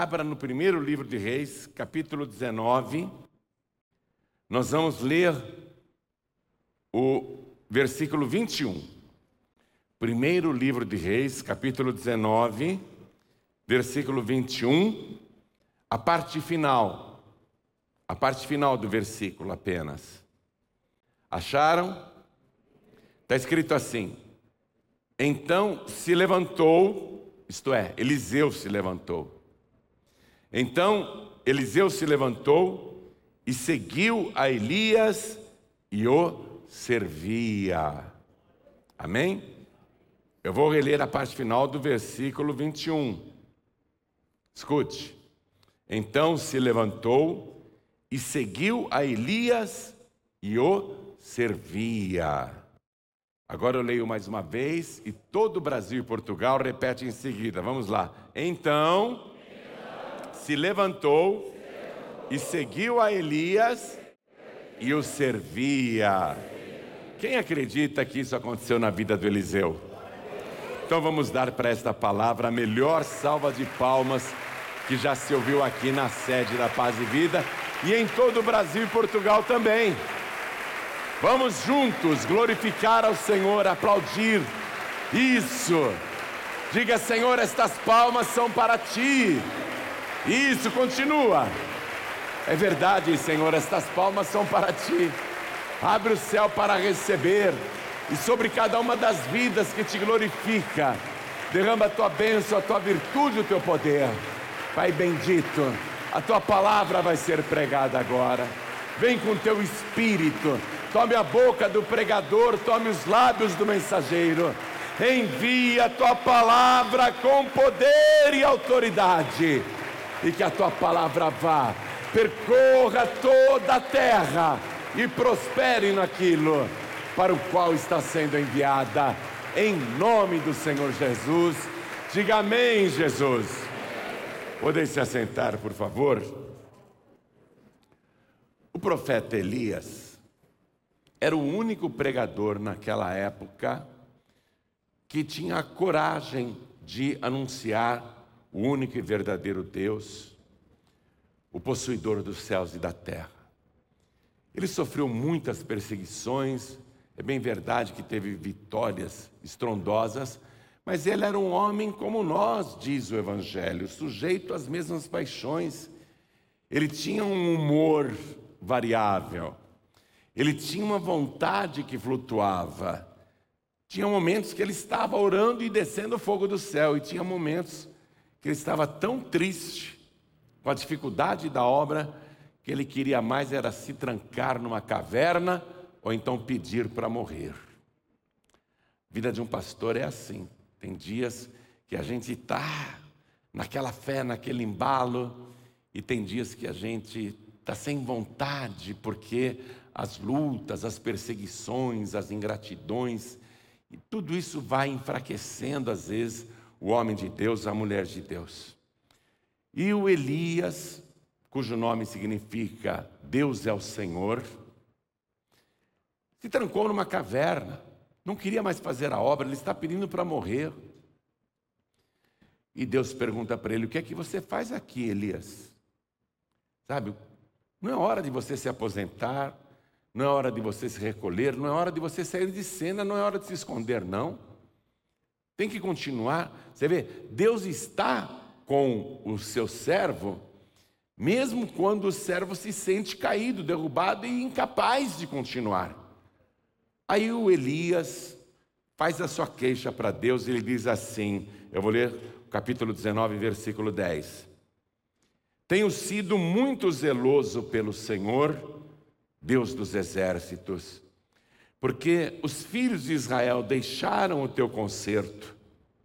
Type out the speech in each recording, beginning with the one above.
Abra no primeiro livro de Reis, capítulo 19. Nós vamos ler o versículo 21. Primeiro livro de Reis, capítulo 19, versículo 21, a parte final. A parte final do versículo apenas. Acharam? Está escrito assim: Então se levantou, isto é, Eliseu se levantou então Eliseu se levantou e seguiu a Elias e o servia. Amém? Eu vou reler a parte final do versículo 21. Escute. Então se levantou e seguiu a Elias e o servia. Agora eu leio mais uma vez e todo o Brasil e Portugal repete em seguida. Vamos lá. Então se levantou e seguiu a Elias e o servia. Quem acredita que isso aconteceu na vida do Eliseu? Então vamos dar para esta palavra a melhor salva de palmas que já se ouviu aqui na sede da Paz e Vida e em todo o Brasil e Portugal também. Vamos juntos glorificar ao Senhor, aplaudir. Isso. Diga, Senhor, estas palmas são para ti. Isso, continua. É verdade, Senhor, estas palmas são para ti. Abre o céu para receber, e sobre cada uma das vidas que te glorifica, derrama a tua bênção, a tua virtude, o teu poder. Pai bendito, a tua palavra vai ser pregada agora. Vem com teu espírito, tome a boca do pregador, tome os lábios do mensageiro. Envia a tua palavra com poder e autoridade e que a tua palavra vá, percorra toda a terra e prospere naquilo para o qual está sendo enviada, em nome do Senhor Jesus. Diga amém, Jesus. Podem se assentar, por favor. O profeta Elias era o único pregador naquela época que tinha a coragem de anunciar o único e verdadeiro Deus, o possuidor dos céus e da terra. Ele sofreu muitas perseguições, é bem verdade que teve vitórias estrondosas, mas ele era um homem como nós, diz o Evangelho, sujeito às mesmas paixões. Ele tinha um humor variável, ele tinha uma vontade que flutuava. Tinha momentos que ele estava orando e descendo fogo do céu, e tinha momentos que ele estava tão triste com a dificuldade da obra que ele queria mais era se trancar numa caverna ou então pedir para morrer. A vida de um pastor é assim. Tem dias que a gente está naquela fé, naquele embalo, e tem dias que a gente está sem vontade, porque as lutas, as perseguições, as ingratidões, e tudo isso vai enfraquecendo às vezes o homem de Deus, a mulher de Deus. E o Elias, cujo nome significa Deus é o Senhor, se trancou numa caverna, não queria mais fazer a obra, ele está pedindo para morrer. E Deus pergunta para ele: O que é que você faz aqui, Elias? Sabe, não é hora de você se aposentar, não é hora de você se recolher, não é hora de você sair de cena, não é hora de se esconder, não. Tem que continuar. Você vê, Deus está com o seu servo, mesmo quando o servo se sente caído, derrubado e incapaz de continuar. Aí o Elias faz a sua queixa para Deus e ele diz assim: eu vou ler o capítulo 19, versículo 10. Tenho sido muito zeloso pelo Senhor, Deus dos exércitos porque os filhos de Israel deixaram o teu conserto,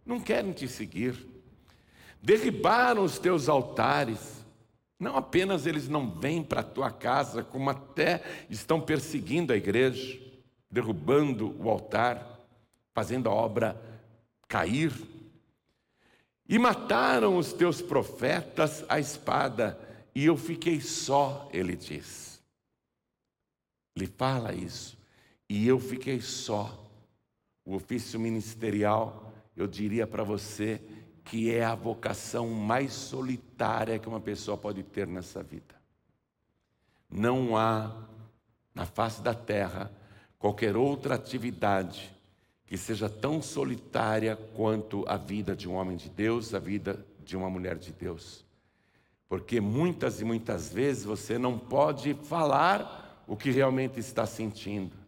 não querem te seguir, derribaram os teus altares. Não apenas eles não vêm para a tua casa, como até estão perseguindo a igreja, derrubando o altar, fazendo a obra cair. E mataram os teus profetas à espada, e eu fiquei só, ele diz. Ele fala isso. E eu fiquei só. O ofício ministerial, eu diria para você que é a vocação mais solitária que uma pessoa pode ter nessa vida. Não há na face da terra qualquer outra atividade que seja tão solitária quanto a vida de um homem de Deus, a vida de uma mulher de Deus. Porque muitas e muitas vezes você não pode falar o que realmente está sentindo.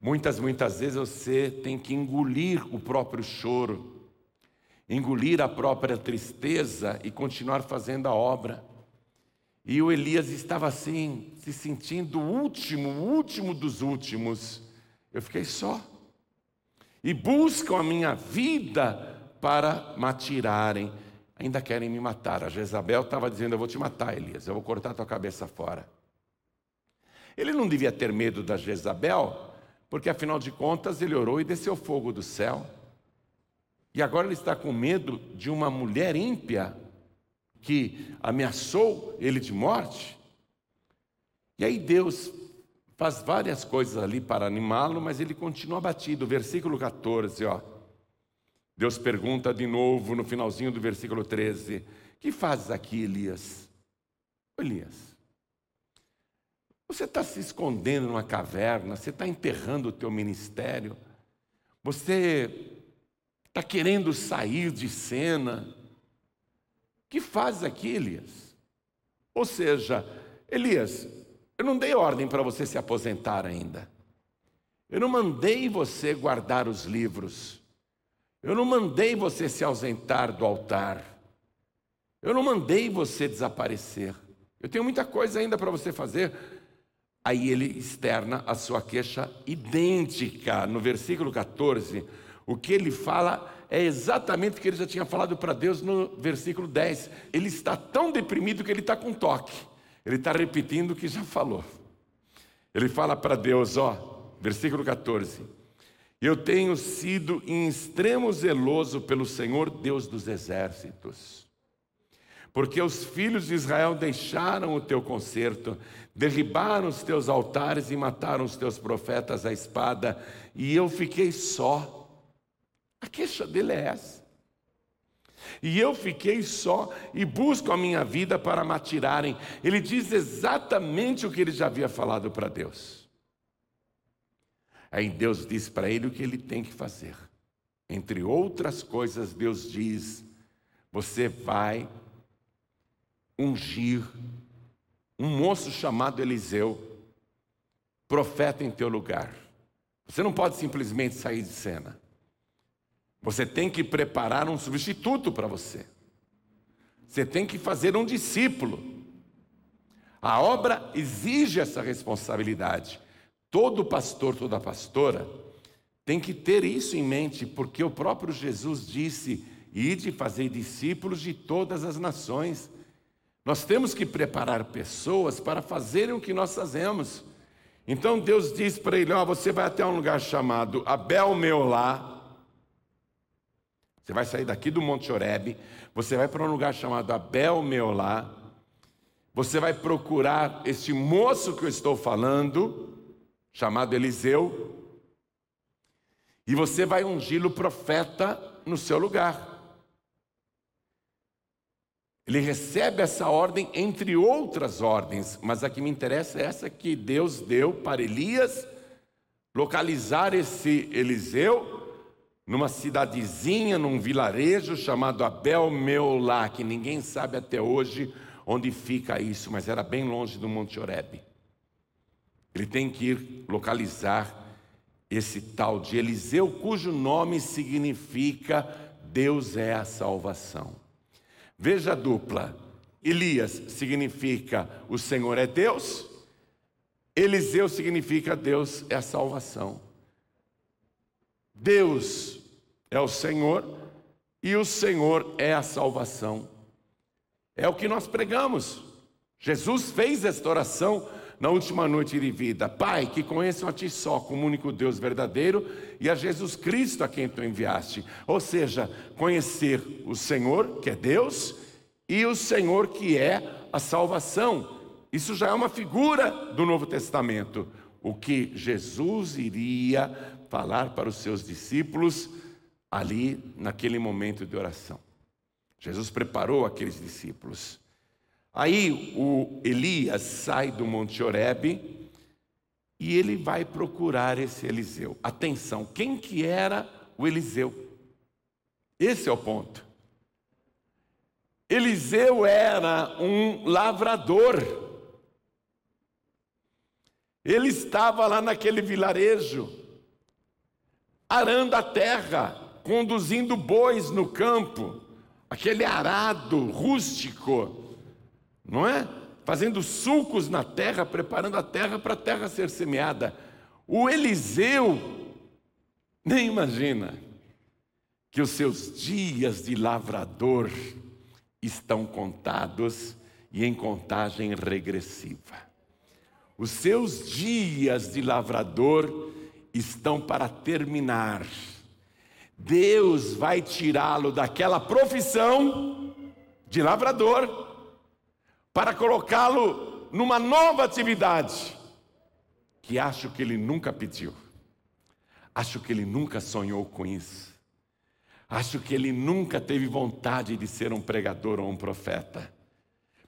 Muitas, muitas vezes você tem que engolir o próprio choro, engolir a própria tristeza e continuar fazendo a obra. E o Elias estava assim, se sentindo o último, o último dos últimos. Eu fiquei só. E buscam a minha vida para me atirarem. Ainda querem me matar. A Jezabel estava dizendo: Eu vou te matar, Elias, eu vou cortar tua cabeça fora. Ele não devia ter medo da Jezabel, porque afinal de contas ele orou e desceu fogo do céu. E agora ele está com medo de uma mulher ímpia que ameaçou ele de morte. E aí Deus faz várias coisas ali para animá-lo, mas ele continua abatido. Versículo 14, ó. Deus pergunta de novo no finalzinho do versículo 13: Que fazes aqui, Elias? Elias, você está se escondendo numa caverna, você está enterrando o teu ministério, você está querendo sair de cena, que faz aqui, Elias? Ou seja, Elias, eu não dei ordem para você se aposentar ainda. Eu não mandei você guardar os livros. Eu não mandei você se ausentar do altar. Eu não mandei você desaparecer. Eu tenho muita coisa ainda para você fazer. Aí ele externa a sua queixa idêntica no versículo 14. O que ele fala é exatamente o que ele já tinha falado para Deus no versículo 10. Ele está tão deprimido que ele está com toque. Ele está repetindo o que já falou. Ele fala para Deus, ó, versículo 14: Eu tenho sido em extremo zeloso pelo Senhor Deus dos exércitos, porque os filhos de Israel deixaram o teu conserto, derribaram os teus altares e mataram os teus profetas à espada, e eu fiquei só a queixa dele é essa. E eu fiquei só e busco a minha vida para me atirarem. Ele diz exatamente o que ele já havia falado para Deus. Aí Deus diz para ele o que ele tem que fazer. Entre outras coisas, Deus diz: Você vai ungir um moço chamado Eliseu, profeta em teu lugar. Você não pode simplesmente sair de cena. Você tem que preparar um substituto para você. Você tem que fazer um discípulo. A obra exige essa responsabilidade. Todo pastor, toda pastora tem que ter isso em mente, porque o próprio Jesus disse: Ide fazer discípulos de todas as nações. Nós temos que preparar pessoas para fazerem o que nós fazemos. Então Deus diz para ele: Ó, oh, você vai até um lugar chamado Abel Meolá, você vai sair daqui do Monte Oreb, você vai para um lugar chamado Abel Meolá, você vai procurar este moço que eu estou falando, chamado Eliseu, e você vai ungir o profeta no seu lugar. Ele recebe essa ordem entre outras ordens, mas a que me interessa é essa que Deus deu para Elias localizar esse Eliseu numa cidadezinha, num vilarejo chamado Abel Meolá, que ninguém sabe até hoje onde fica isso, mas era bem longe do Monte Oreb. Ele tem que ir localizar esse tal de Eliseu, cujo nome significa Deus é a salvação. Veja a dupla. Elias significa o Senhor é Deus, Eliseu significa Deus é a salvação. Deus é o Senhor e o Senhor é a salvação. É o que nós pregamos. Jesus fez esta oração na última noite de vida. Pai, que conheçam a Ti só como único Deus verdadeiro e a Jesus Cristo a quem Tu enviaste. Ou seja, conhecer o Senhor, que é Deus, e o Senhor, que é a salvação. Isso já é uma figura do Novo Testamento. O que Jesus iria falar para os seus discípulos ali naquele momento de oração. Jesus preparou aqueles discípulos. Aí o Elias sai do Monte Horebe e ele vai procurar esse Eliseu. Atenção, quem que era o Eliseu? Esse é o ponto. Eliseu era um lavrador. Ele estava lá naquele vilarejo, arando a terra, conduzindo bois no campo, aquele arado rústico, não é? Fazendo sulcos na terra, preparando a terra para a terra ser semeada. O Eliseu nem imagina que os seus dias de lavrador estão contados e em contagem regressiva. Os seus dias de lavrador estão para terminar. Deus vai tirá-lo daquela profissão de lavrador para colocá-lo numa nova atividade que acho que ele nunca pediu. Acho que ele nunca sonhou com isso. Acho que ele nunca teve vontade de ser um pregador ou um profeta.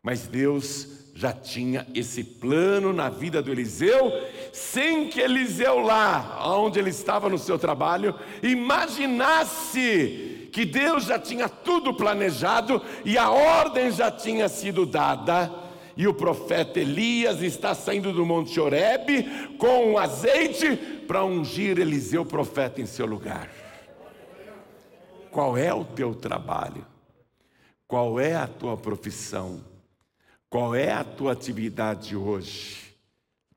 Mas Deus já tinha esse plano na vida do Eliseu, sem que Eliseu, lá onde ele estava no seu trabalho, imaginasse que Deus já tinha tudo planejado e a ordem já tinha sido dada. E o profeta Elias está saindo do Monte Horebe com um azeite para ungir Eliseu, profeta, em seu lugar. Qual é o teu trabalho? Qual é a tua profissão? Qual é a tua atividade hoje?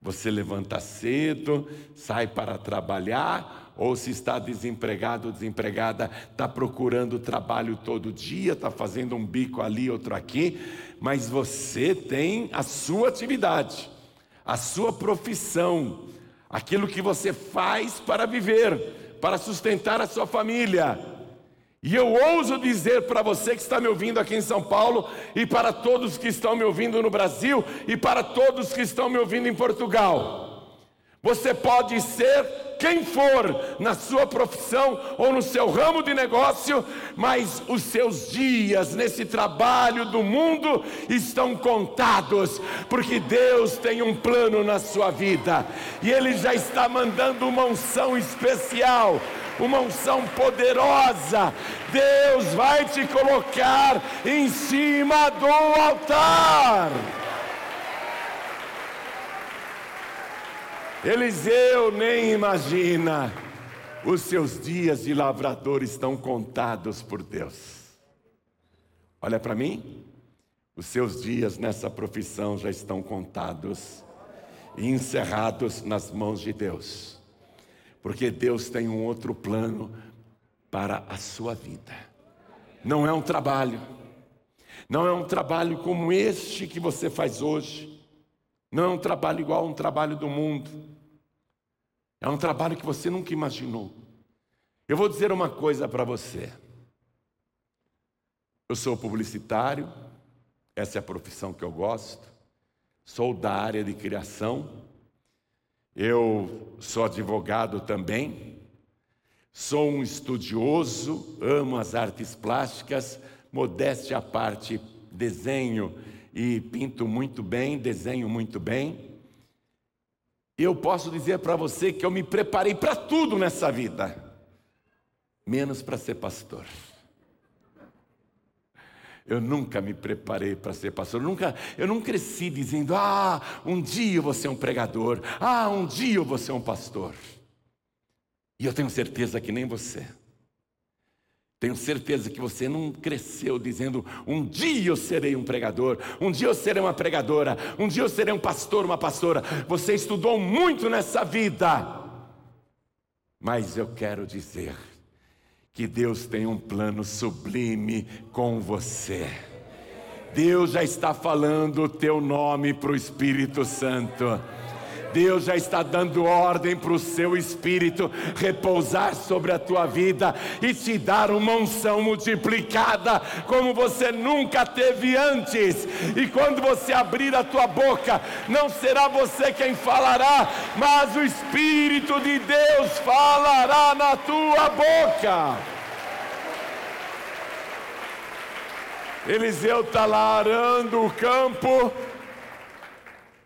Você levanta cedo, sai para trabalhar, ou se está desempregado ou desempregada, está procurando trabalho todo dia, está fazendo um bico ali, outro aqui, mas você tem a sua atividade, a sua profissão, aquilo que você faz para viver, para sustentar a sua família. E eu ouso dizer para você que está me ouvindo aqui em São Paulo, e para todos que estão me ouvindo no Brasil, e para todos que estão me ouvindo em Portugal: você pode ser quem for na sua profissão ou no seu ramo de negócio, mas os seus dias nesse trabalho do mundo estão contados, porque Deus tem um plano na sua vida, e Ele já está mandando uma unção especial uma unção poderosa. Deus vai te colocar em cima do altar. Eliseu nem imagina, os seus dias de lavrador estão contados por Deus. Olha para mim, os seus dias nessa profissão já estão contados e encerrados nas mãos de Deus. Porque Deus tem um outro plano para a sua vida. Não é um trabalho, não é um trabalho como este que você faz hoje, não é um trabalho igual a um trabalho do mundo, é um trabalho que você nunca imaginou. Eu vou dizer uma coisa para você. Eu sou publicitário, essa é a profissão que eu gosto, sou da área de criação, eu sou advogado também, sou um estudioso, amo as artes plásticas, modéstia à parte, desenho e pinto muito bem, desenho muito bem. Eu posso dizer para você que eu me preparei para tudo nessa vida, menos para ser pastor. Eu nunca me preparei para ser pastor. Eu nunca, eu não cresci dizendo: "Ah, um dia eu vou ser um pregador. Ah, um dia eu vou ser um pastor". E eu tenho certeza que nem você. Tenho certeza que você não cresceu dizendo: "Um dia eu serei um pregador, um dia eu serei uma pregadora, um dia eu serei um pastor, uma pastora". Você estudou muito nessa vida. Mas eu quero dizer, que Deus tem um plano sublime com você. Deus já está falando o teu nome para o Espírito Santo. Deus já está dando ordem para o seu espírito repousar sobre a tua vida e te dar uma unção multiplicada como você nunca teve antes. E quando você abrir a tua boca, não será você quem falará, mas o Espírito de Deus falará na tua boca. Eliseu está lá arando o campo,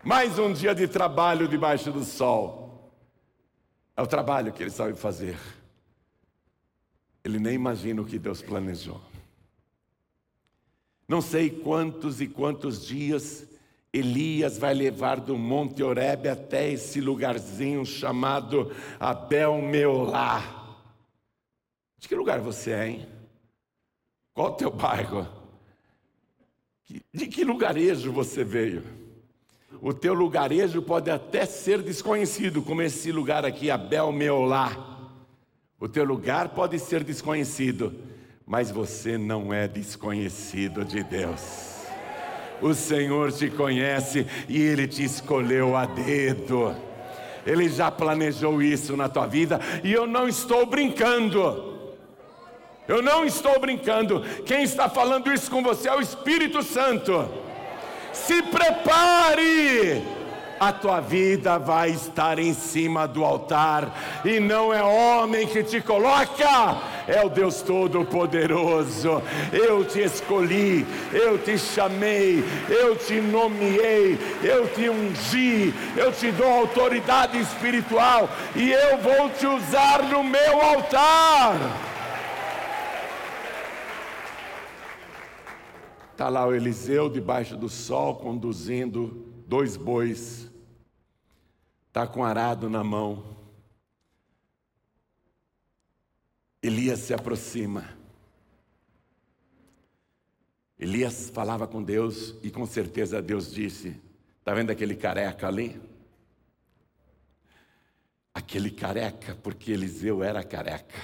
mais um dia de trabalho debaixo do sol. É o trabalho que ele sabe fazer. Ele nem imagina o que Deus planejou. Não sei quantos e quantos dias Elias vai levar do Monte Oreb até esse lugarzinho chamado Abel Meolá. De que lugar você é, hein? Qual o teu bairro? De que lugarejo você veio? O teu lugarejo pode até ser desconhecido, como esse lugar aqui, Abel Meolá. O teu lugar pode ser desconhecido, mas você não é desconhecido de Deus. O Senhor te conhece e Ele te escolheu a dedo. Ele já planejou isso na tua vida e eu não estou brincando. Eu não estou brincando. Quem está falando isso com você é o Espírito Santo. Se prepare a tua vida vai estar em cima do altar, e não é homem que te coloca, é o Deus Todo-Poderoso. Eu te escolhi, eu te chamei, eu te nomeei, eu te ungi, eu te dou autoridade espiritual, e eu vou te usar no meu altar. Está lá o Eliseu debaixo do sol conduzindo dois bois está com arado na mão. Elias se aproxima. Elias falava com Deus e com certeza Deus disse: Está vendo aquele careca ali? Aquele careca, porque Eliseu era careca.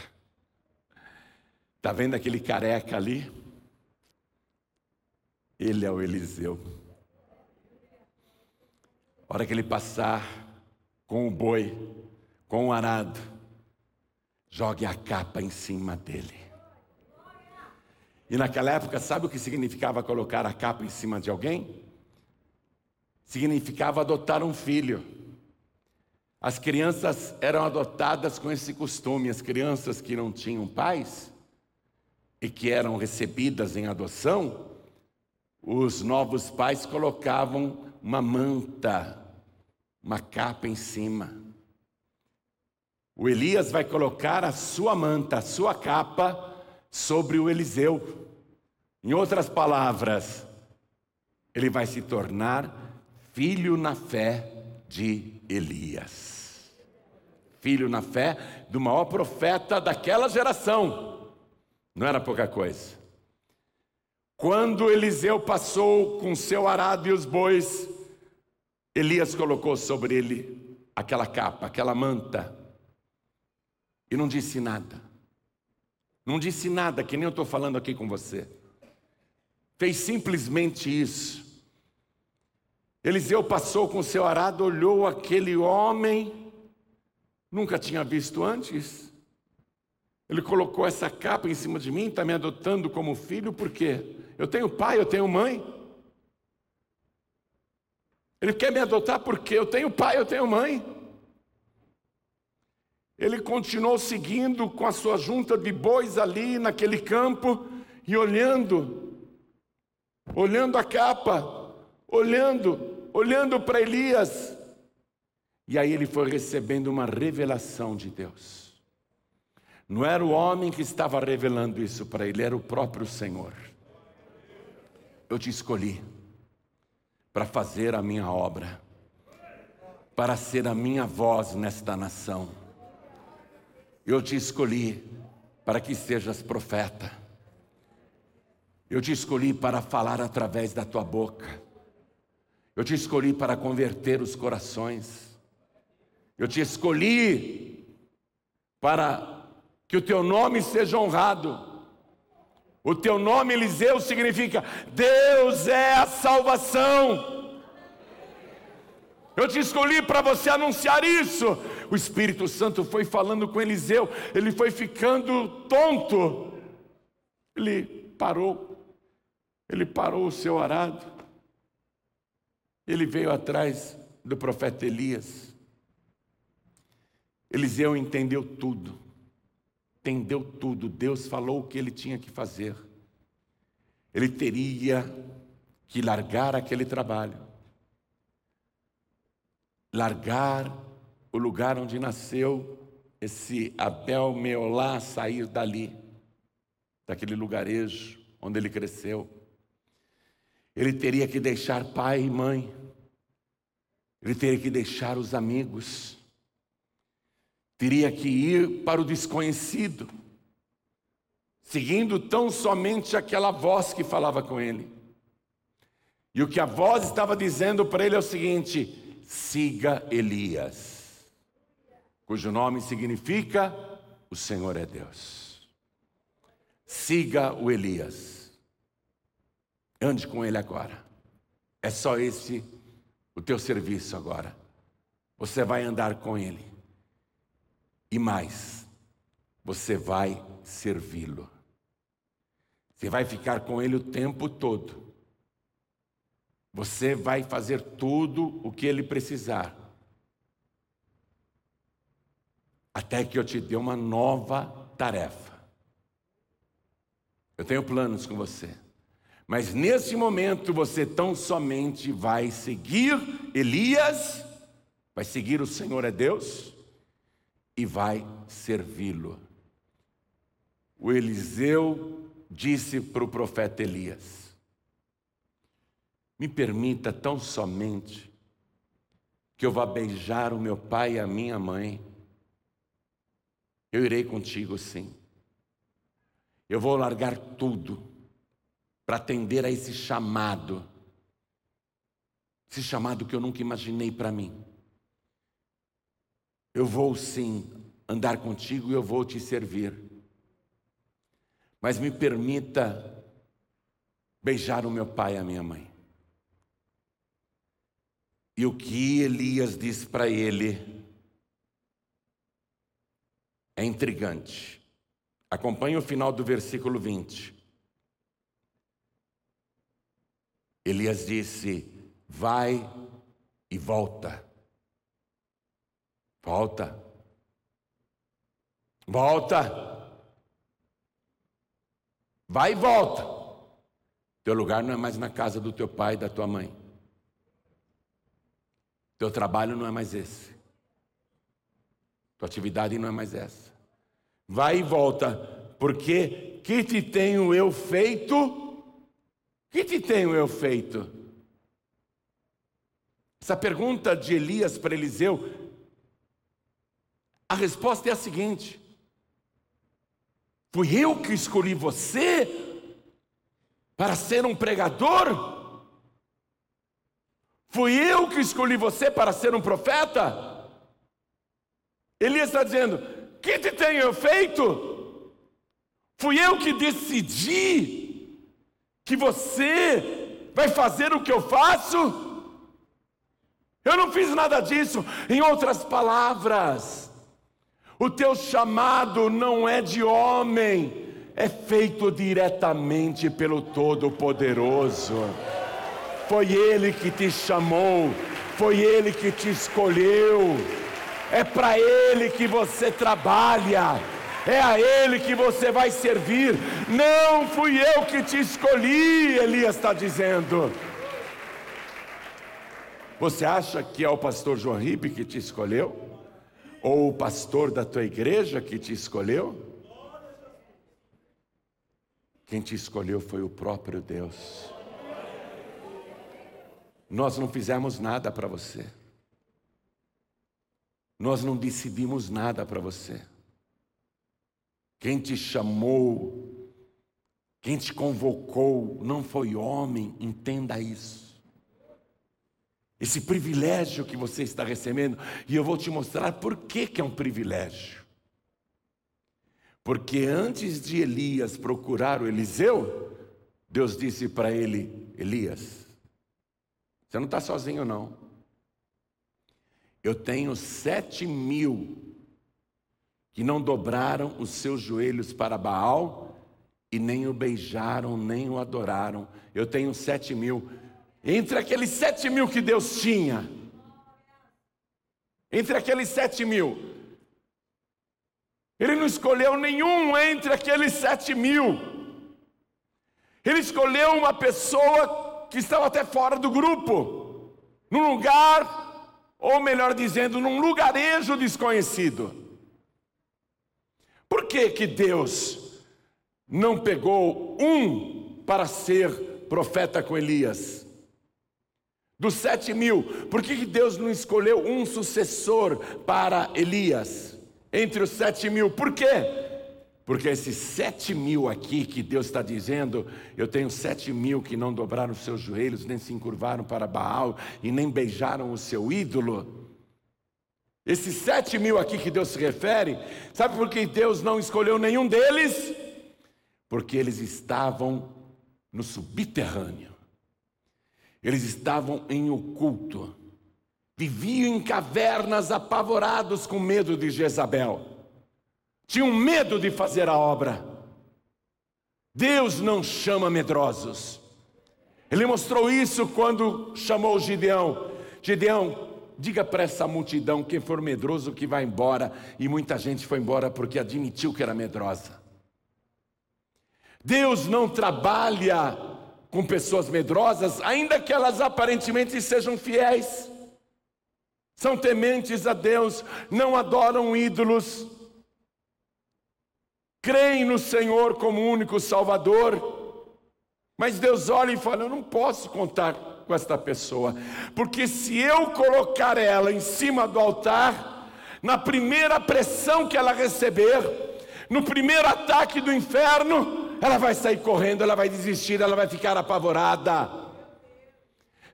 Está vendo aquele careca ali? Ele é o Eliseu. A hora que ele passar, com o boi, com o arado, jogue a capa em cima dele. E naquela época, sabe o que significava colocar a capa em cima de alguém? Significava adotar um filho. As crianças eram adotadas com esse costume, as crianças que não tinham pais e que eram recebidas em adoção, os novos pais colocavam uma manta uma capa em cima. O Elias vai colocar a sua manta, a sua capa sobre o Eliseu. Em outras palavras, ele vai se tornar filho na fé de Elias. Filho na fé do maior profeta daquela geração. Não era pouca coisa. Quando Eliseu passou com seu arado e os bois Elias colocou sobre ele aquela capa, aquela manta, e não disse nada. Não disse nada, que nem eu estou falando aqui com você. Fez simplesmente isso. Eliseu passou com seu arado, olhou aquele homem, nunca tinha visto antes. Ele colocou essa capa em cima de mim, está me adotando como filho, por quê? Eu tenho pai, eu tenho mãe. Ele quer me adotar porque eu tenho pai, eu tenho mãe. Ele continuou seguindo com a sua junta de bois ali naquele campo e olhando, olhando a capa, olhando, olhando para Elias. E aí ele foi recebendo uma revelação de Deus. Não era o homem que estava revelando isso para ele, era o próprio Senhor. Eu te escolhi para fazer a minha obra, para ser a minha voz nesta nação. Eu te escolhi para que sejas profeta. Eu te escolhi para falar através da tua boca. Eu te escolhi para converter os corações. Eu te escolhi para que o teu nome seja honrado. O teu nome, Eliseu, significa Deus é a salvação. Eu te escolhi para você anunciar isso. O Espírito Santo foi falando com Eliseu, ele foi ficando tonto. Ele parou, ele parou o seu arado, ele veio atrás do profeta Elias. Eliseu entendeu tudo entendeu tudo, Deus falou o que ele tinha que fazer. ele teria que largar aquele trabalho, largar o lugar onde nasceu esse Abel Meolá, sair dali, daquele lugarejo onde ele cresceu. Ele teria que deixar pai e mãe, ele teria que deixar os amigos, teria que ir para o desconhecido, seguindo tão somente aquela voz que falava com ele. E o que a voz estava dizendo para ele é o seguinte: siga Elias, cujo nome significa o Senhor é Deus. Siga o Elias, ande com ele agora. É só esse o teu serviço agora. Você vai andar com ele. E mais, você vai servi-lo. Você vai ficar com ele o tempo todo. Você vai fazer tudo o que ele precisar. Até que eu te dê uma nova tarefa. Eu tenho planos com você. Mas nesse momento você tão somente vai seguir Elias, vai seguir o Senhor é Deus e vai servi-lo. O Eliseu disse para o profeta Elias: Me permita tão somente que eu vá beijar o meu pai e a minha mãe. Eu irei contigo sim. Eu vou largar tudo para atender a esse chamado. Esse chamado que eu nunca imaginei para mim. Eu vou sim andar contigo e eu vou te servir. Mas me permita beijar o meu pai e a minha mãe. E o que Elias disse para ele é intrigante. Acompanhe o final do versículo 20. Elias disse: Vai e volta. Volta. Volta. Vai e volta. Teu lugar não é mais na casa do teu pai e da tua mãe. Teu trabalho não é mais esse. Tua atividade não é mais essa. Vai e volta, porque que te tenho eu feito? Que te tenho eu feito? Essa pergunta de Elias para Eliseu, a resposta é a seguinte: Fui eu que escolhi você para ser um pregador? Fui eu que escolhi você para ser um profeta? Elias está dizendo: Que te tenho eu feito? Fui eu que decidi que você vai fazer o que eu faço? Eu não fiz nada disso. Em outras palavras, o teu chamado não é de homem, é feito diretamente pelo Todo-Poderoso. Foi Ele que te chamou, foi Ele que te escolheu, é para Ele que você trabalha é a Ele que você vai servir. Não fui eu que te escolhi, Elias está dizendo. Você acha que é o pastor João Ribe que te escolheu? Ou o pastor da tua igreja que te escolheu? Quem te escolheu foi o próprio Deus. Nós não fizemos nada para você. Nós não decidimos nada para você. Quem te chamou, quem te convocou, não foi homem, entenda isso. Esse privilégio que você está recebendo, e eu vou te mostrar por que, que é um privilégio. Porque antes de Elias procurar o Eliseu, Deus disse para ele: Elias, você não está sozinho, não. Eu tenho sete mil que não dobraram os seus joelhos para Baal e nem o beijaram, nem o adoraram. Eu tenho sete mil. Entre aqueles sete mil que Deus tinha, entre aqueles sete mil, Ele não escolheu nenhum entre aqueles sete mil. Ele escolheu uma pessoa que estava até fora do grupo, num lugar, ou melhor dizendo, num lugarejo desconhecido. Por que que Deus não pegou um para ser profeta com Elias? Dos sete mil, por que, Deus não escolheu um sucessor para Elias? Entre os sete mil, por quê? Porque esses sete mil aqui que Deus está dizendo, eu tenho sete mil que não dobraram seus joelhos, nem se encurvaram para Baal e nem beijaram o seu ídolo. Esses sete mil aqui que Deus se refere, sabe por que Deus não escolheu nenhum deles? Porque eles estavam no subterrâneo, eles estavam em oculto, viviam em cavernas apavorados com medo de Jezabel tinham medo de fazer a obra. Deus não chama medrosos. Ele mostrou isso quando chamou Gideão. Gideão, diga para essa multidão: quem for medroso que vai embora. E muita gente foi embora porque admitiu que era medrosa. Deus não trabalha com pessoas medrosas, ainda que elas aparentemente sejam fiéis. São tementes a Deus, não adoram ídolos, creem no Senhor como único Salvador, mas Deus olha e fala: Eu não posso contar com esta pessoa, porque se eu colocar ela em cima do altar, na primeira pressão que ela receber, no primeiro ataque do inferno, ela vai sair correndo, ela vai desistir, ela vai ficar apavorada.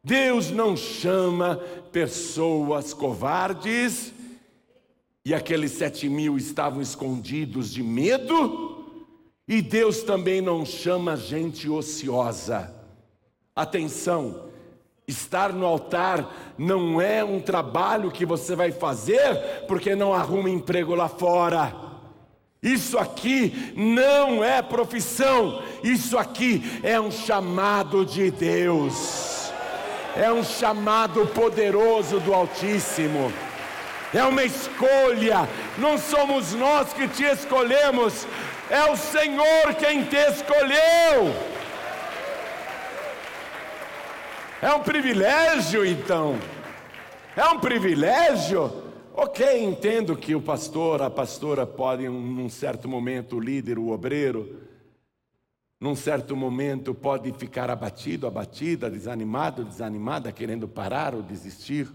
Deus não chama pessoas covardes, e aqueles sete mil estavam escondidos de medo, e Deus também não chama gente ociosa. Atenção, estar no altar não é um trabalho que você vai fazer porque não arruma emprego lá fora. Isso aqui não é profissão, isso aqui é um chamado de Deus, é um chamado poderoso do Altíssimo é uma escolha, não somos nós que te escolhemos, é o Senhor quem te escolheu. É um privilégio, então. É um privilégio. Ok, entendo que o pastor, a pastora podem, num certo momento, o líder, o obreiro, num certo momento pode ficar abatido, abatida, desanimado, desanimada, querendo parar ou desistir.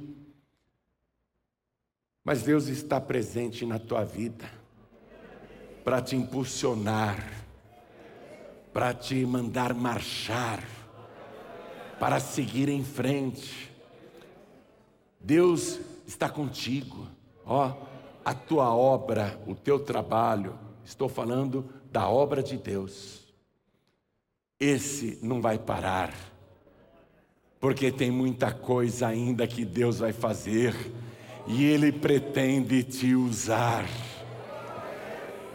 Mas Deus está presente na tua vida para te impulsionar, para te mandar marchar, para seguir em frente. Deus está contigo, ó, a tua obra, o teu trabalho, estou falando da obra de Deus. Esse não vai parar, porque tem muita coisa ainda que Deus vai fazer e Ele pretende te usar.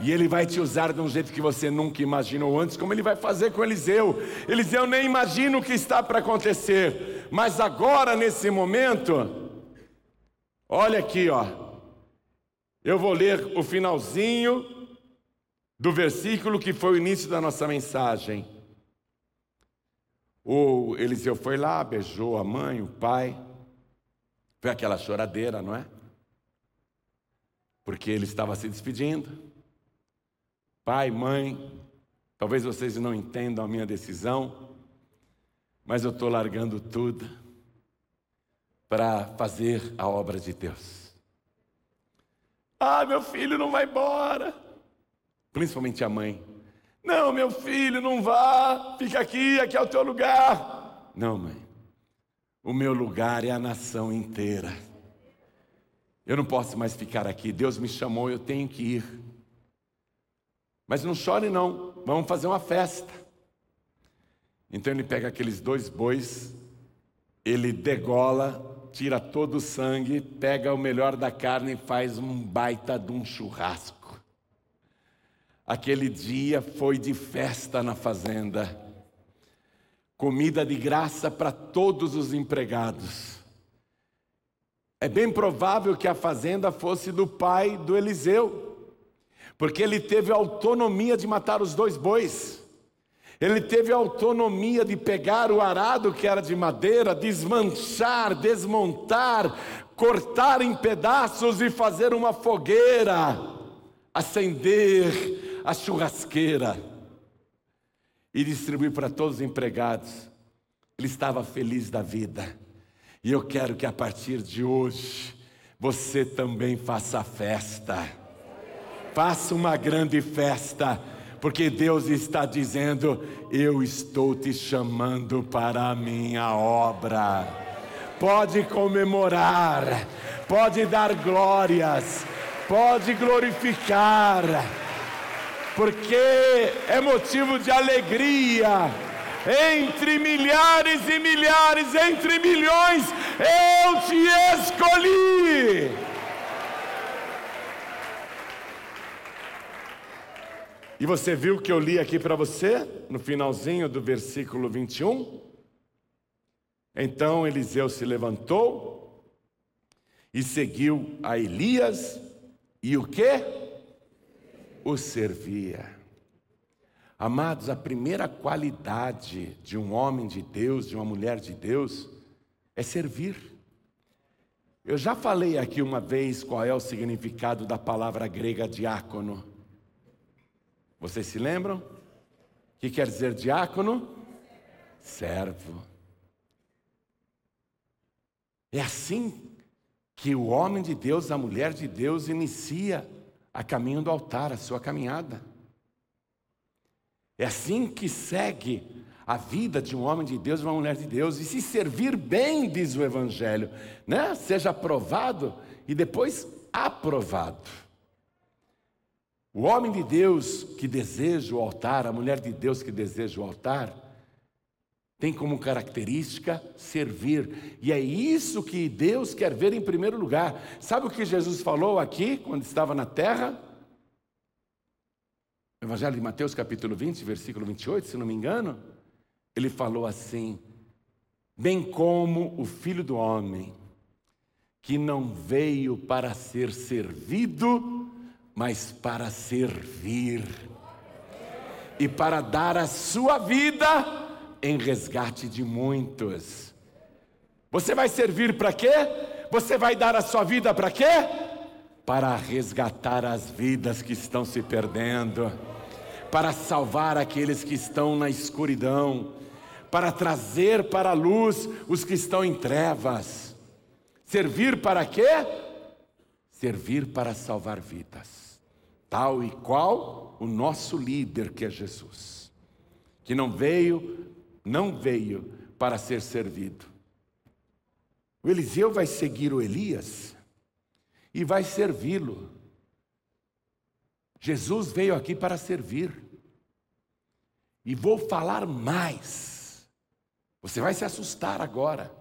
E Ele vai te usar de um jeito que você nunca imaginou antes, como Ele vai fazer com Eliseu. Eliseu nem imagina o que está para acontecer, mas agora, nesse momento, olha aqui, ó. Eu vou ler o finalzinho do versículo que foi o início da nossa mensagem. O Eliseu foi lá, beijou a mãe, o pai. Foi aquela choradeira, não é? Porque ele estava se despedindo. Pai, mãe, talvez vocês não entendam a minha decisão, mas eu estou largando tudo para fazer a obra de Deus. Ah, meu filho não vai embora. Principalmente a mãe. Não, meu filho, não vá. Fica aqui, aqui é o teu lugar. Não, mãe. O meu lugar é a nação inteira. Eu não posso mais ficar aqui. Deus me chamou, eu tenho que ir. Mas não chore, não. Vamos fazer uma festa. Então ele pega aqueles dois bois, ele degola, tira todo o sangue, pega o melhor da carne e faz um baita de um churrasco. Aquele dia foi de festa na fazenda comida de graça para todos os empregados. É bem provável que a fazenda fosse do pai do Eliseu, porque ele teve a autonomia de matar os dois bois. Ele teve a autonomia de pegar o arado que era de madeira, desmanchar, desmontar, cortar em pedaços e fazer uma fogueira, acender a churrasqueira e distribuir para todos os empregados. Ele estava feliz da vida. E eu quero que a partir de hoje você também faça festa. Faça uma grande festa porque Deus está dizendo: Eu estou te chamando para a minha obra. Pode comemorar, pode dar glórias, pode glorificar, porque é motivo de alegria. Entre milhares e milhares, entre milhões, eu te escolhi. E você viu o que eu li aqui para você, no finalzinho do versículo 21? Então Eliseu se levantou e seguiu a Elias, e o que? O servia. Amados, a primeira qualidade de um homem de Deus, de uma mulher de Deus, é servir. Eu já falei aqui uma vez qual é o significado da palavra grega diácono. Vocês se lembram? O que quer dizer diácono? Servo. É assim que o homem de Deus, a mulher de Deus, inicia a caminho do altar, a sua caminhada. É assim que segue a vida de um homem de Deus, uma mulher de Deus, e se servir bem, diz o Evangelho, né? seja aprovado e depois aprovado. O homem de Deus que deseja o altar, a mulher de Deus que deseja o altar, tem como característica servir. E é isso que Deus quer ver em primeiro lugar. Sabe o que Jesus falou aqui quando estava na terra? Evangelho de Mateus, capítulo 20, versículo 28, se não me engano. Ele falou assim: Bem como o filho do homem, que não veio para ser servido, mas para servir e para dar a sua vida em resgate de muitos. Você vai servir para quê? Você vai dar a sua vida para quê? Para resgatar as vidas que estão se perdendo, para salvar aqueles que estão na escuridão, para trazer para a luz os que estão em trevas. Servir para quê? Servir para salvar vidas tal e qual o nosso líder que é Jesus, que não veio, não veio para ser servido. O Eliseu vai seguir o Elias e vai servi-lo. Jesus veio aqui para servir. E vou falar mais. Você vai se assustar agora.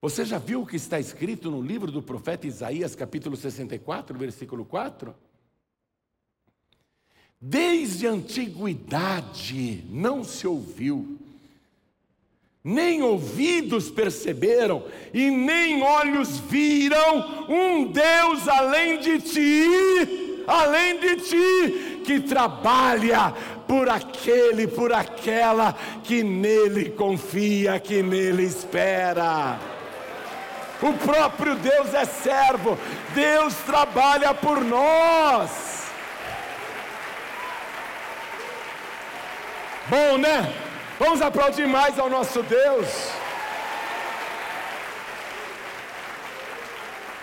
Você já viu o que está escrito no livro do profeta Isaías, capítulo 64, versículo 4? Desde a antiguidade não se ouviu, nem ouvidos perceberam, e nem olhos viram um Deus além de ti, além de ti, que trabalha por aquele, por aquela que nele confia, que nele espera. O próprio Deus é servo, Deus trabalha por nós. Bom, né? Vamos aplaudir mais ao nosso Deus.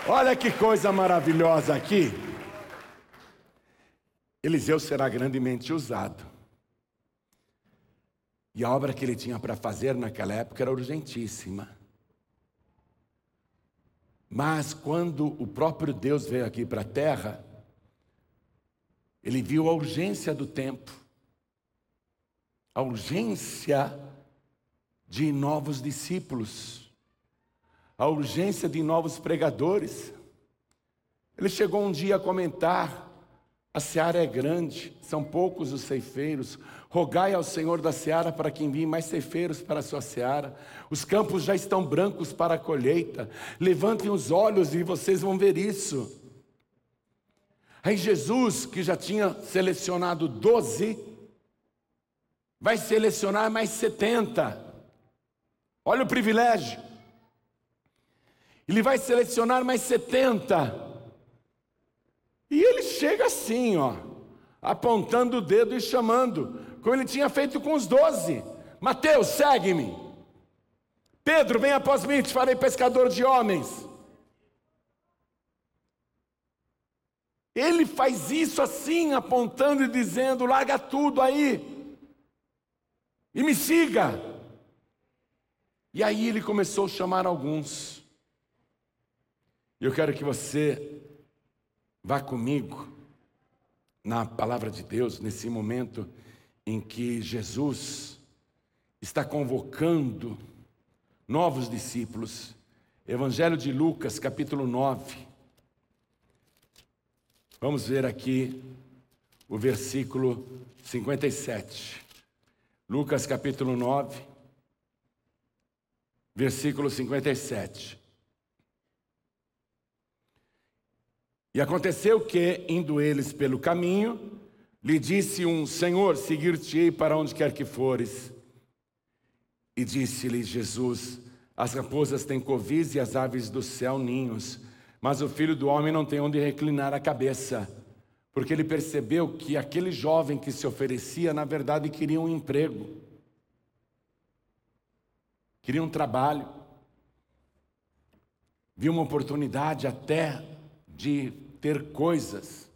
Olha que coisa maravilhosa aqui. Eliseu será grandemente usado. E a obra que ele tinha para fazer naquela época era urgentíssima. Mas quando o próprio Deus veio aqui para a terra, ele viu a urgência do tempo a urgência de novos discípulos, a urgência de novos pregadores. Ele chegou um dia a comentar: a seara é grande, são poucos os ceifeiros. Rogai ao Senhor da seara para que envie mais ceifeiros para a sua seara. Os campos já estão brancos para a colheita. Levantem os olhos e vocês vão ver isso. Aí Jesus, que já tinha selecionado doze, vai selecionar mais 70. Olha o privilégio. Ele vai selecionar mais 70. E ele chega assim, ó, apontando o dedo e chamando, como ele tinha feito com os doze. Mateus, segue-me. Pedro, vem após mim, te farei pescador de homens. Ele faz isso assim, apontando e dizendo: larga tudo aí e me siga. E aí ele começou a chamar alguns. Eu quero que você vá comigo na palavra de Deus, nesse momento em que Jesus está convocando novos discípulos. Evangelho de Lucas, capítulo 9. Vamos ver aqui o versículo 57. Lucas capítulo 9, versículo 57. E aconteceu que, indo eles pelo caminho, lhe disse um: Senhor, seguir-te-ei para onde quer que fores. E disse-lhe Jesus: As raposas têm covis e as aves do céu ninhos mas o filho do homem não tem onde reclinar a cabeça, porque ele percebeu que aquele jovem que se oferecia, na verdade, queria um emprego, queria um trabalho, viu uma oportunidade até de ter coisas.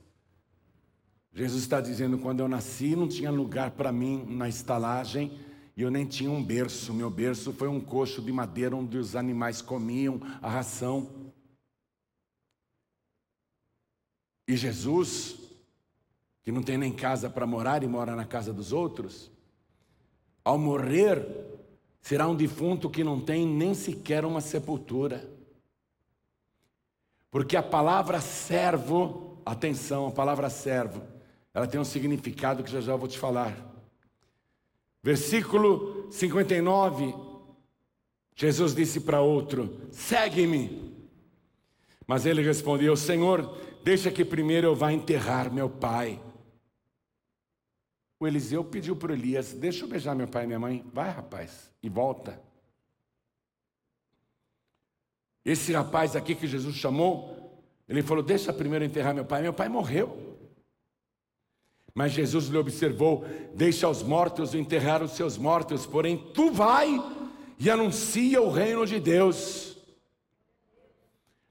Jesus está dizendo: quando eu nasci, não tinha lugar para mim na estalagem. E eu nem tinha um berço, meu berço foi um coxo de madeira onde os animais comiam a ração. E Jesus, que não tem nem casa para morar e mora na casa dos outros, ao morrer, será um defunto que não tem nem sequer uma sepultura. Porque a palavra servo, atenção, a palavra servo, ela tem um significado que já já vou te falar. Versículo 59, Jesus disse para outro: segue-me. Mas ele respondeu: Senhor, Deixa que primeiro eu vá enterrar meu pai. O Eliseu pediu para Elias: Deixa eu beijar meu pai e minha mãe. Vai, rapaz, e volta. Esse rapaz aqui que Jesus chamou, ele falou: Deixa primeiro enterrar meu pai. Meu pai morreu. Mas Jesus lhe observou: Deixa os mortos enterrar os seus mortos, porém tu vai e anuncia o reino de Deus.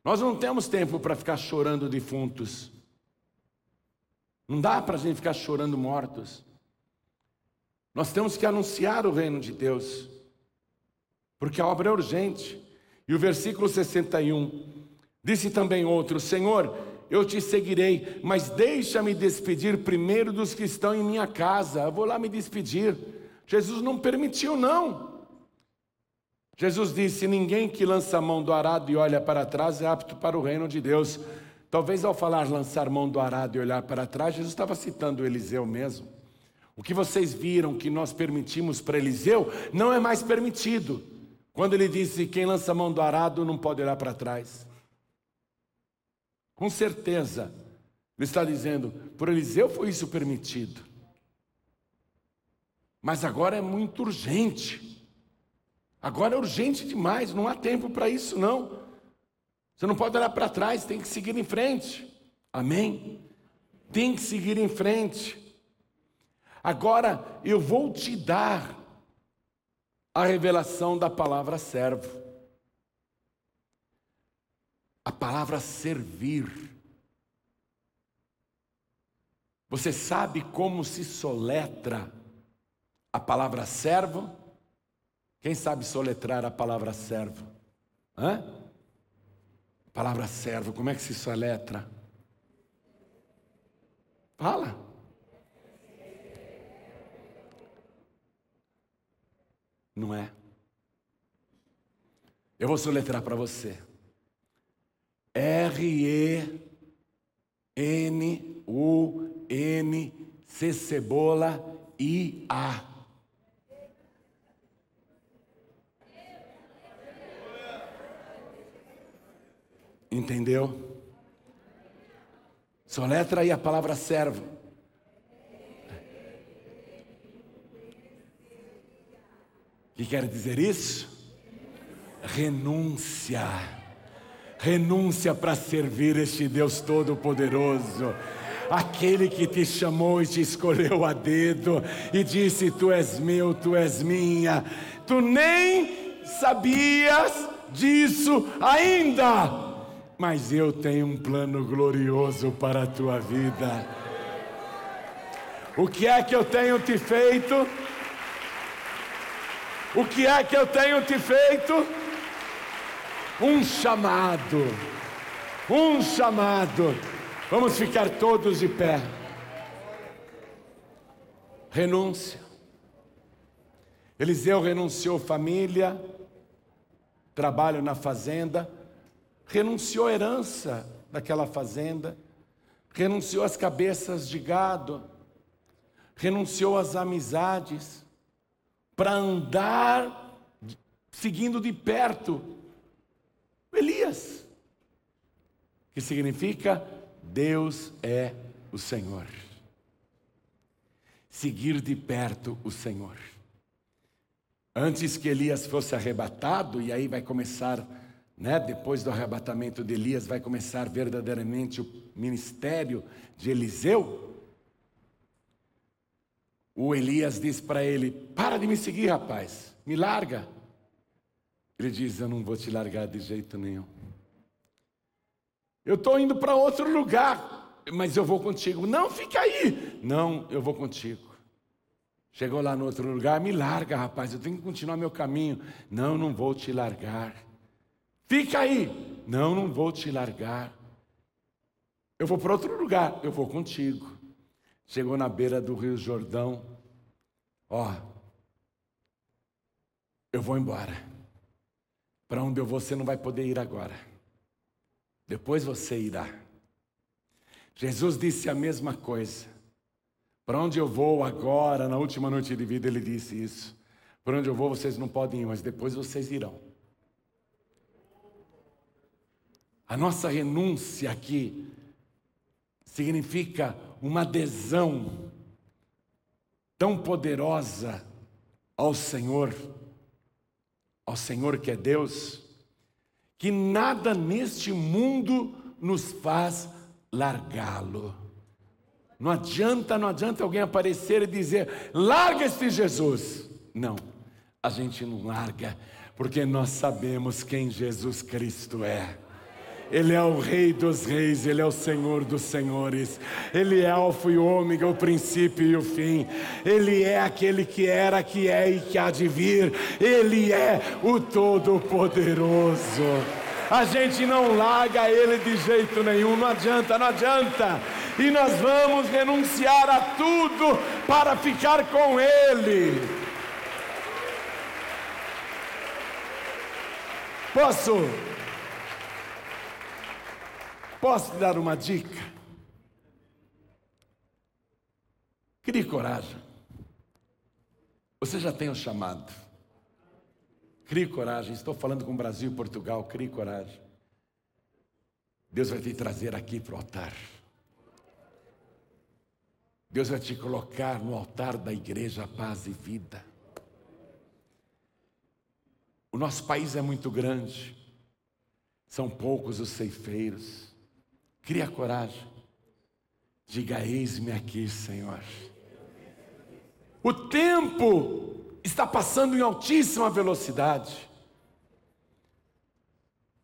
Nós não temos tempo para ficar chorando defuntos. Não dá para a gente ficar chorando mortos. Nós temos que anunciar o reino de Deus, porque a obra é urgente. E o versículo 61 disse também outro: Senhor, eu te seguirei, mas deixa-me despedir primeiro dos que estão em minha casa. Eu vou lá me despedir. Jesus não permitiu, não. Jesus disse: Ninguém que lança a mão do arado e olha para trás é apto para o reino de Deus. Talvez ao falar lançar mão do arado e olhar para trás, Jesus estava citando Eliseu mesmo. O que vocês viram que nós permitimos para Eliseu não é mais permitido. Quando ele disse: Quem lança a mão do arado não pode olhar para trás. Com certeza, ele está dizendo: por Eliseu foi isso permitido. Mas agora é muito urgente. Agora é urgente demais, não há tempo para isso não. Você não pode olhar para trás, tem que seguir em frente. Amém? Tem que seguir em frente. Agora eu vou te dar a revelação da palavra servo. A palavra servir. Você sabe como se soletra a palavra servo? Quem sabe soletrar a palavra servo? Hã? Palavra servo, como é que se soletra? Fala. Não é? Eu vou soletrar para você. R-E-N-U-N-C cebola I-A. Entendeu? Soletra aí a palavra servo. Que quer dizer isso? Renúncia. Renúncia para servir este Deus Todo-Poderoso aquele que te chamou e te escolheu a dedo e disse: Tu és meu, tu és minha. Tu nem sabias disso ainda, mas eu tenho um plano glorioso para a tua vida. O que é que eu tenho te feito? O que é que eu tenho te feito? Um chamado, um chamado. Vamos ficar todos de pé. Renúncia. Eliseu renunciou família, trabalho na fazenda, renunciou herança daquela fazenda, renunciou às cabeças de gado, renunciou às amizades, para andar seguindo de perto Elias, que significa Deus é o Senhor. Seguir de perto o Senhor. Antes que Elias fosse arrebatado, e aí vai começar, né, depois do arrebatamento de Elias, vai começar verdadeiramente o ministério de Eliseu. O Elias diz para ele: Para de me seguir, rapaz, me larga. Ele diz: Eu não vou te largar de jeito nenhum. Eu estou indo para outro lugar, mas eu vou contigo. Não, fica aí. Não, eu vou contigo. Chegou lá no outro lugar, me larga, rapaz, eu tenho que continuar meu caminho. Não, não vou te largar. Fica aí. Não, não vou te largar. Eu vou para outro lugar, eu vou contigo. Chegou na beira do Rio Jordão. Ó, eu vou embora. Para onde eu vou, você não vai poder ir agora. Depois você irá. Jesus disse a mesma coisa. Para onde eu vou agora, na última noite de vida, ele disse isso. Para onde eu vou, vocês não podem ir, mas depois vocês irão. A nossa renúncia aqui significa uma adesão tão poderosa ao Senhor, ao Senhor que é Deus, que nada neste mundo nos faz largá-lo. Não adianta, não adianta alguém aparecer e dizer: larga este Jesus. Não, a gente não larga, porque nós sabemos quem Jesus Cristo é. Ele é o Rei dos Reis, Ele é o Senhor dos Senhores, Ele é Alfa e Ômega, o princípio e o fim, Ele é aquele que era, que é e que há de vir, Ele é o Todo-Poderoso. A gente não larga Ele de jeito nenhum, não adianta, não adianta. E nós vamos renunciar a tudo para ficar com Ele. Posso? Posso te dar uma dica? Crie coragem. Você já tem o chamado. Crie coragem. Estou falando com Brasil e Portugal. Crie coragem. Deus vai te trazer aqui para o altar. Deus vai te colocar no altar da igreja paz e vida. O nosso país é muito grande. São poucos os ceifeiros. Cria coragem. Diga: Eis-me aqui, Senhor. O tempo está passando em altíssima velocidade.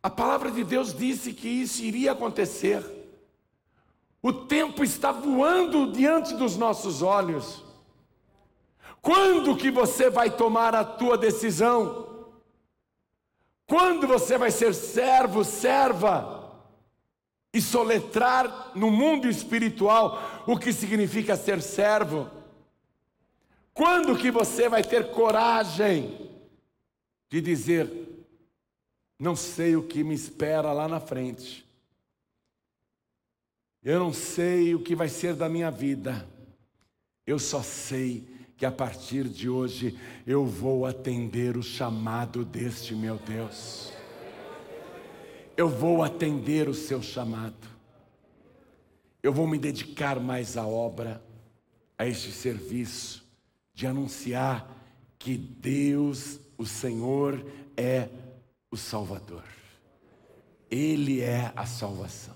A palavra de Deus disse que isso iria acontecer. O tempo está voando diante dos nossos olhos. Quando que você vai tomar a tua decisão? Quando você vai ser servo, serva? E soletrar no mundo espiritual o que significa ser servo. Quando que você vai ter coragem de dizer: não sei o que me espera lá na frente. Eu não sei o que vai ser da minha vida. Eu só sei que a partir de hoje eu vou atender o chamado deste meu Deus eu vou atender o seu chamado, eu vou me dedicar mais à obra, a este serviço, de anunciar que Deus, o Senhor é o Salvador. Ele é a salvação.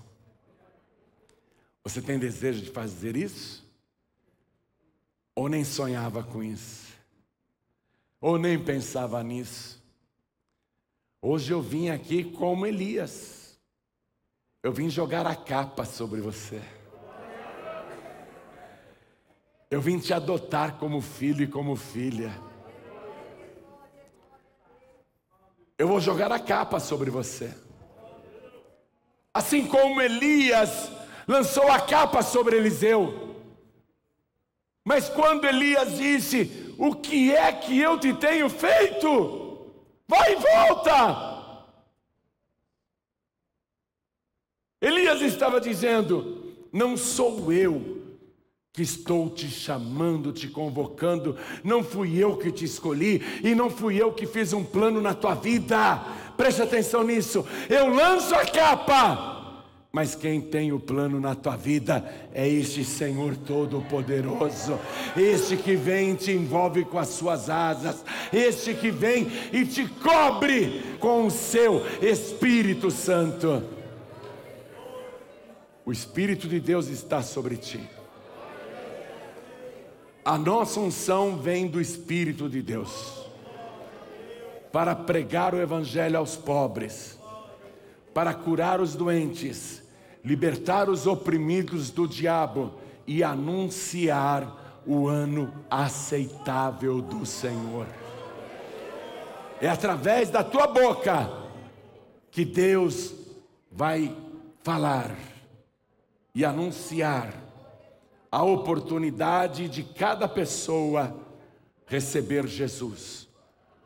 Você tem desejo de fazer isso? Ou nem sonhava com isso? Ou nem pensava nisso? Hoje eu vim aqui como Elias. Eu vim jogar a capa sobre você. Eu vim te adotar como filho e como filha. Eu vou jogar a capa sobre você. Assim como Elias lançou a capa sobre Eliseu. Mas quando Elias disse: O que é que eu te tenho feito? Vai e volta. Elias estava dizendo: Não sou eu que estou te chamando, te convocando, não fui eu que te escolhi e não fui eu que fiz um plano na tua vida. Preste atenção nisso. Eu lanço a capa. Mas quem tem o plano na tua vida é este Senhor Todo-Poderoso, este que vem e te envolve com as suas asas, este que vem e te cobre com o seu Espírito Santo. O Espírito de Deus está sobre ti. A nossa unção vem do Espírito de Deus para pregar o Evangelho aos pobres, para curar os doentes, libertar os oprimidos do diabo e anunciar o ano aceitável do Senhor. É através da tua boca que Deus vai falar e anunciar a oportunidade de cada pessoa receber Jesus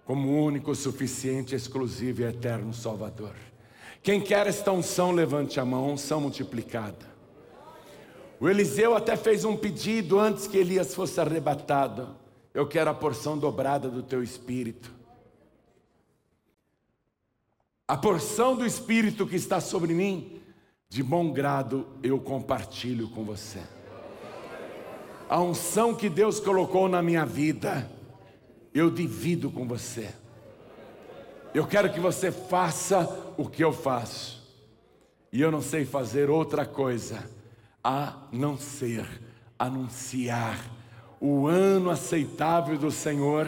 como único, suficiente, exclusivo e eterno Salvador. Quem quer esta unção, levante a mão, unção multiplicada. O Eliseu até fez um pedido antes que Elias fosse arrebatado. Eu quero a porção dobrada do teu espírito. A porção do espírito que está sobre mim, de bom grado eu compartilho com você a unção que Deus colocou na minha vida, eu divido com você. Eu quero que você faça o que eu faço. E eu não sei fazer outra coisa a não ser anunciar o ano aceitável do Senhor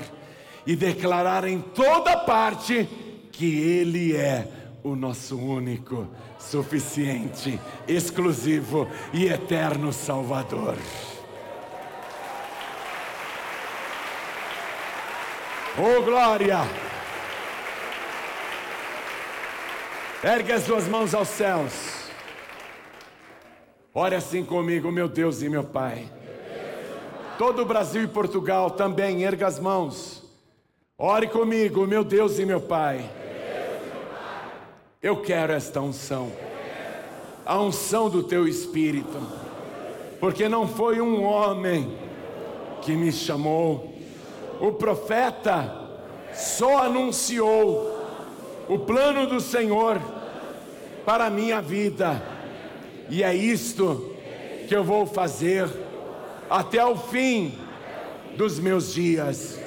e declarar em toda parte que Ele é o nosso único, suficiente, exclusivo e eterno Salvador. Oh glória! Ergue as duas mãos aos céus. Ore assim comigo, meu Deus e meu Pai. Todo o Brasil e Portugal também, erga as mãos. Ore comigo, meu Deus e meu Pai. Eu quero esta unção, a unção do Teu Espírito, porque não foi um homem que me chamou, o profeta só anunciou o plano do Senhor para a minha vida, e é isto que eu vou fazer até o fim dos meus dias.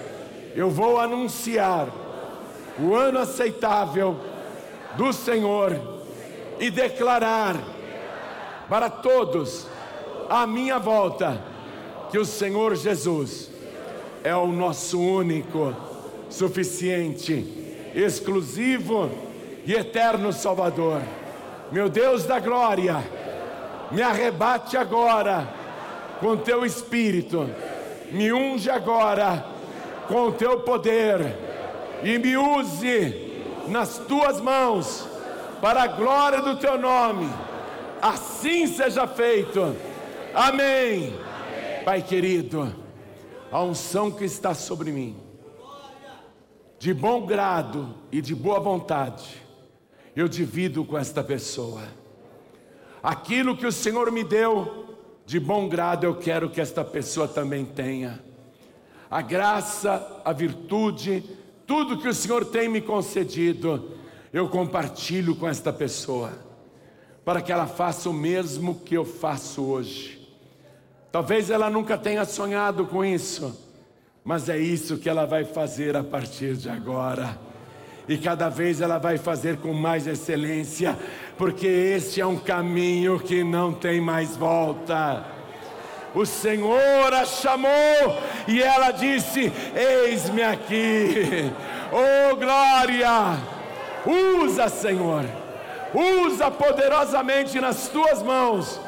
Eu vou anunciar o ano aceitável do Senhor e declarar para todos à minha volta que o Senhor Jesus é o nosso único, suficiente, exclusivo e eterno Salvador. Meu Deus da glória, me arrebate agora com teu espírito, me unge agora com teu poder e me use nas tuas mãos para a glória do teu nome. Assim seja feito. Amém. Pai querido, a unção que está sobre mim, de bom grado e de boa vontade, eu divido com esta pessoa. Aquilo que o Senhor me deu, de bom grado, eu quero que esta pessoa também tenha. A graça, a virtude, tudo que o Senhor tem me concedido, eu compartilho com esta pessoa, para que ela faça o mesmo que eu faço hoje Talvez ela nunca tenha sonhado com isso, mas é isso que ela vai fazer a partir de agora. E cada vez ela vai fazer com mais excelência, porque este é um caminho que não tem mais volta. O Senhor a chamou e ela disse: Eis-me aqui. Oh glória! Usa, Senhor, usa poderosamente nas tuas mãos,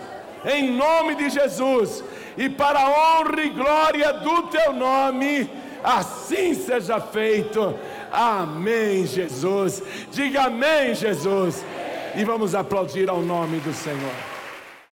em nome de Jesus, e para a honra e glória do teu nome, assim seja feito. Amém, Jesus. Diga amém, Jesus. E vamos aplaudir ao nome do Senhor.